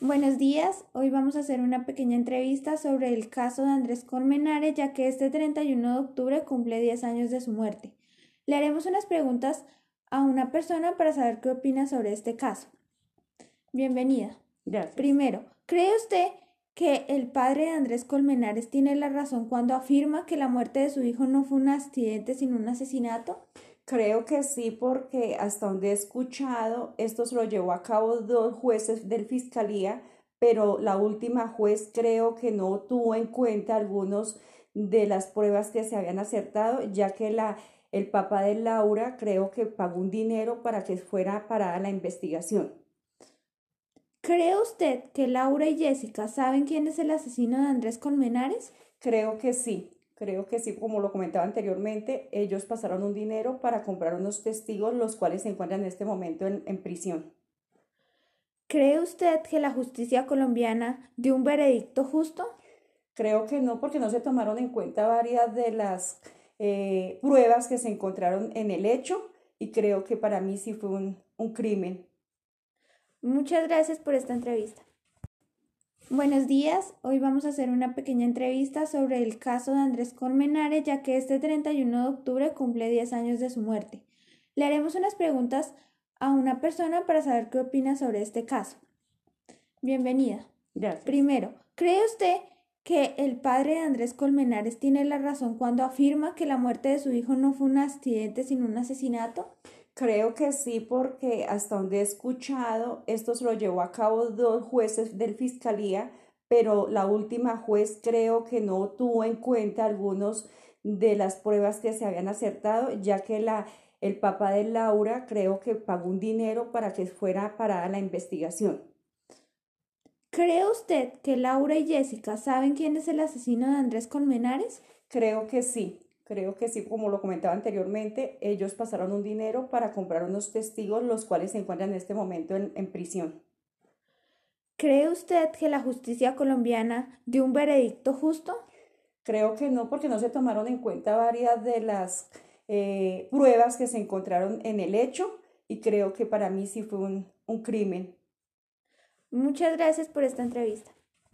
Buenos días, hoy vamos a hacer una pequeña entrevista sobre el caso de Andrés Colmenares, ya que este 31 de octubre cumple 10 años de su muerte. Le haremos unas preguntas a una persona para saber qué opina sobre este caso. Bienvenida. Gracias. Primero, ¿cree usted que el padre de Andrés Colmenares tiene la razón cuando afirma que la muerte de su hijo no fue un accidente sino un asesinato? Creo que sí, porque hasta donde he escuchado, esto se lo llevó a cabo dos jueces de fiscalía, pero la última juez creo que no tuvo en cuenta algunos de las pruebas que se habían acertado, ya que la, el papá de Laura creo que pagó un dinero para que fuera parada la investigación. ¿Cree usted que Laura y Jessica saben quién es el asesino de Andrés Colmenares? Creo que sí. Creo que sí, como lo comentaba anteriormente, ellos pasaron un dinero para comprar unos testigos, los cuales se encuentran en este momento en, en prisión. ¿Cree usted que la justicia colombiana dio un veredicto justo? Creo que no, porque no se tomaron en cuenta varias de las eh, pruebas que se encontraron en el hecho y creo que para mí sí fue un, un crimen. Muchas gracias por esta entrevista. Buenos días, hoy vamos a hacer una pequeña entrevista sobre el caso de Andrés Colmenares, ya que este 31 de octubre cumple 10 años de su muerte. Le haremos unas preguntas a una persona para saber qué opina sobre este caso. Bienvenida. Gracias. Primero, ¿cree usted que el padre de Andrés Colmenares tiene la razón cuando afirma que la muerte de su hijo no fue un accidente sino un asesinato? Creo que sí, porque hasta donde he escuchado, esto se lo llevó a cabo dos jueces de fiscalía, pero la última juez creo que no tuvo en cuenta algunos de las pruebas que se habían acertado, ya que la, el papá de Laura creo que pagó un dinero para que fuera parada la investigación. ¿Cree usted que Laura y Jessica saben quién es el asesino de Andrés Colmenares? Creo que sí. Creo que sí, como lo comentaba anteriormente, ellos pasaron un dinero para comprar unos testigos, los cuales se encuentran en este momento en, en prisión. ¿Cree usted que la justicia colombiana dio un veredicto justo? Creo que no, porque no se tomaron en cuenta varias de las eh, pruebas que se encontraron en el hecho y creo que para mí sí fue un, un crimen. Muchas gracias por esta entrevista.